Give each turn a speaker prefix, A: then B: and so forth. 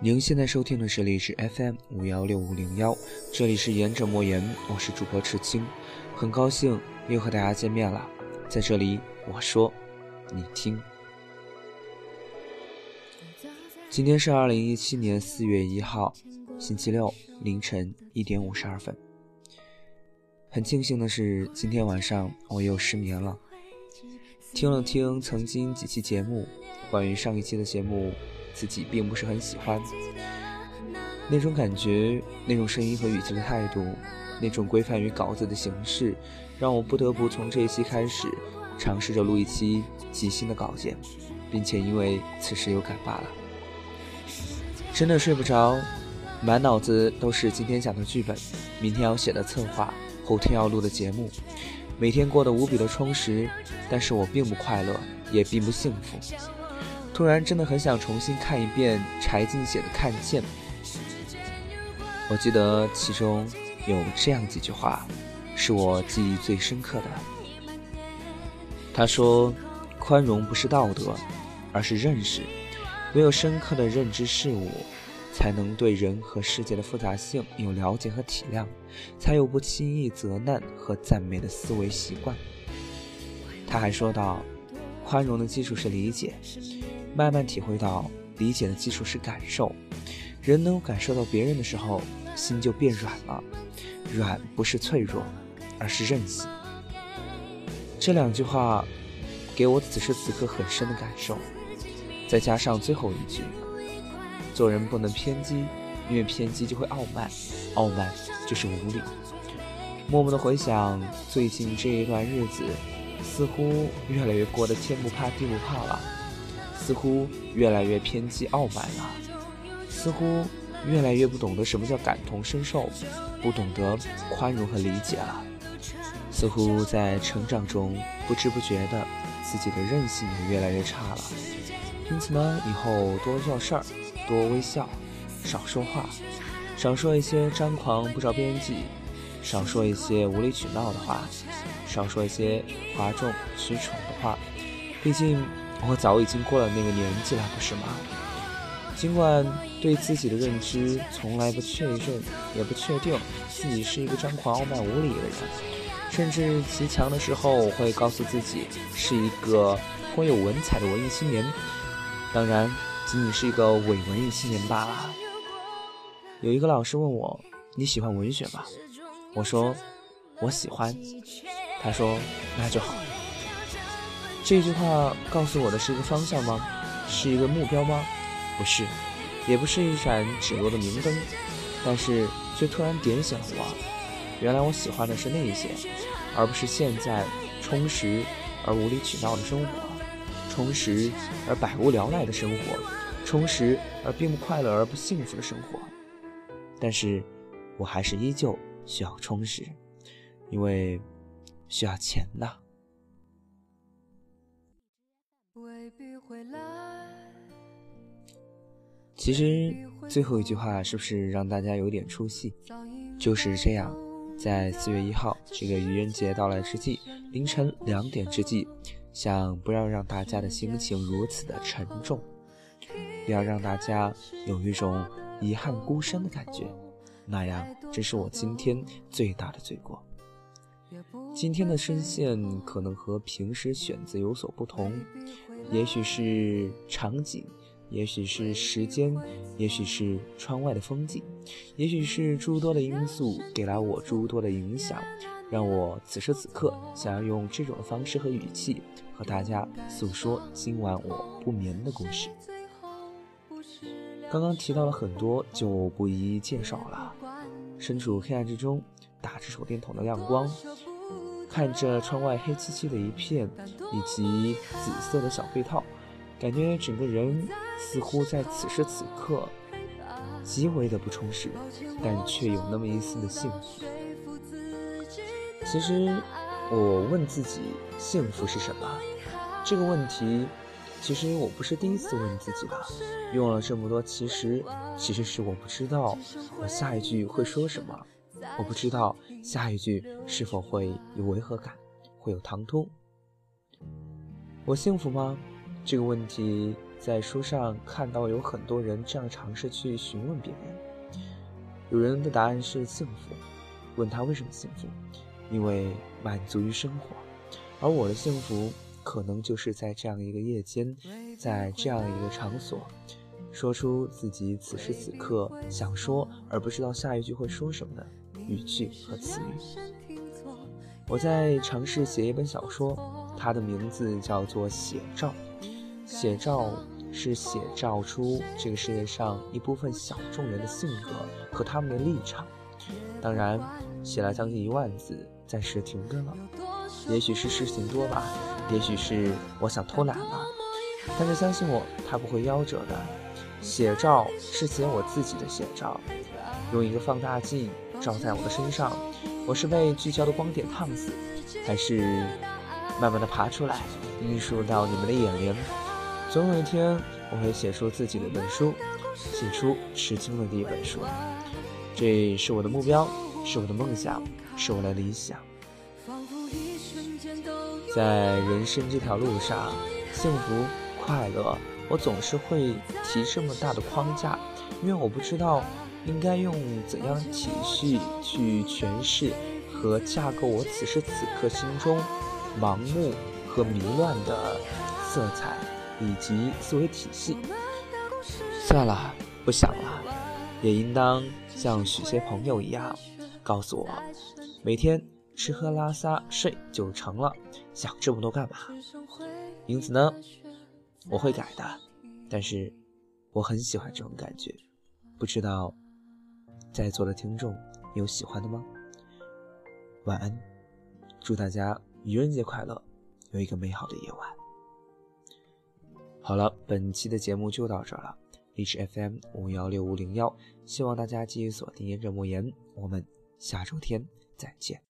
A: 您现在收听的是荔枝 FM 五幺六五零幺，这里是言者莫言，我是主播赤青，很高兴又和大家见面了。在这里，我说，你听。今天是二零一七年四月一号，星期六凌晨一点五十二分。很庆幸的是，今天晚上我又失眠了。听了听曾经几期节目，关于上一期的节目。自己并不是很喜欢那种感觉，那种声音和语气的态度，那种规范于稿子的形式，让我不得不从这一期开始尝试着录一期即兴的稿件，并且因为此时有感罢了。真的睡不着，满脑子都是今天讲的剧本，明天要写的策划，后天要录的节目，每天过得无比的充实，但是我并不快乐，也并不幸福。突然真的很想重新看一遍柴静写的《看见》，我记得其中有这样几句话，是我记忆最深刻的。他说：“宽容不是道德，而是认识。唯有深刻的认知事物，才能对人和世界的复杂性有了解和体谅，才有不轻易责难和赞美的思维习惯。”他还说道：“宽容的基础是理解。”慢慢体会到，理解的基础是感受。人能感受到别人的时候，心就变软了。软不是脆弱，而是韧性。这两句话，给我此时此刻很深的感受。再加上最后一句：做人不能偏激，因为偏激就会傲慢，傲慢就是无理。默默的回想最近这一段日子，似乎越来越过得天不怕地不怕了。似乎越来越偏激傲慢了，似乎越来越不懂得什么叫感同身受，不懂得宽容和理解了。似乎在成长中不知不觉的，自己的韧性也越来越差了。因此呢，以后多做事儿，多微笑，少说话，少说一些张狂不着边际，少说一些无理取闹的话，少说一些哗众取宠的话。毕竟。我早已经过了那个年纪了，不是吗？尽管对自己的认知从来不确认，也不确定自己是一个张狂、傲慢、无礼的人，甚至极强的时候我会告诉自己是一个颇有文采的文艺青年。当然，仅仅是一个伪文艺青年罢了。有一个老师问我：“你喜欢文学吗？”我说：“我喜欢。”他说：“那就好。”这句话告诉我的是一个方向吗？是一个目标吗？不是，也不是一盏指路的明灯，但是却突然点醒了我。原来我喜欢的是那一些，而不是现在充实而无理取闹的生活，充实而百无聊赖的生活，充实而并不快乐而不幸福的生活。但是，我还是依旧需要充实，因为需要钱呐。其实最后一句话是不是让大家有点出戏？就是这样，在四月一号这个愚人节到来之际，凌晨两点之际，想不要让大家的心情如此的沉重，不要让大家有一种遗憾孤身的感觉，那样这是我今天最大的罪过。今天的声线可能和平时选择有所不同。也许是场景，也许是时间，也许是窗外的风景，也许是诸多的因素给了我诸多的影响，让我此时此刻想要用这种方式和语气和大家诉说今晚我不眠的故事。刚刚提到了很多，就不一一介绍了。身处黑暗之中，打着手电筒的亮光。看着窗外黑漆漆的一片，以及紫色的小被套，感觉整个人似乎在此时此刻极为的不充实，但却有那么一丝的幸福。其实，我问自己，幸福是什么？这个问题，其实我不是第一次问自己了。用了这么多，其实，其实是我不知道我下一句会说什么。我不知道下一句是否会有违和感，会有唐突。我幸福吗？这个问题在书上看到有很多人这样尝试去询问别人，有人的答案是幸福，问他为什么幸福，因为满足于生活，而我的幸福可能就是在这样一个夜间，在这样一个场所，说出自己此时此刻想说而不知道下一句会说什么的语句和词语。我在尝试写一本小说，它的名字叫做《写照》。写照是写照出这个世界上一部分小众人的性格和他们的立场。当然，写了将近一万字，暂时停更了。也许是事情多吧，也许是我想偷懒了。但是相信我，它不会夭折的。写照是写我自己的写照，用一个放大镜照在我的身上，我是被聚焦的光点烫死，还是慢慢的爬出来，映入到你们的眼帘？总有一天，我会写出自己的本书，写出吃惊的第一本书。这是我的目标，是我的梦想，是我的理想。在人生这条路上，幸福快乐，我总是会提这么大的框架，因为我不知道应该用怎样体系去诠释和架构我此时此刻心中盲目和迷乱的色彩。以及思维体系，算了，不想了，也应当像许些朋友一样，告诉我，每天吃喝拉撒睡就成了，想这么多干嘛？因此呢，我会改的，但是我很喜欢这种感觉，不知道在座的听众有喜欢的吗？晚安，祝大家愚人节快乐，有一个美好的夜晚。好了，本期的节目就到这了。荔枝 FM 五幺六五零幺，希望大家继续锁定着莫言，我们下周天再见。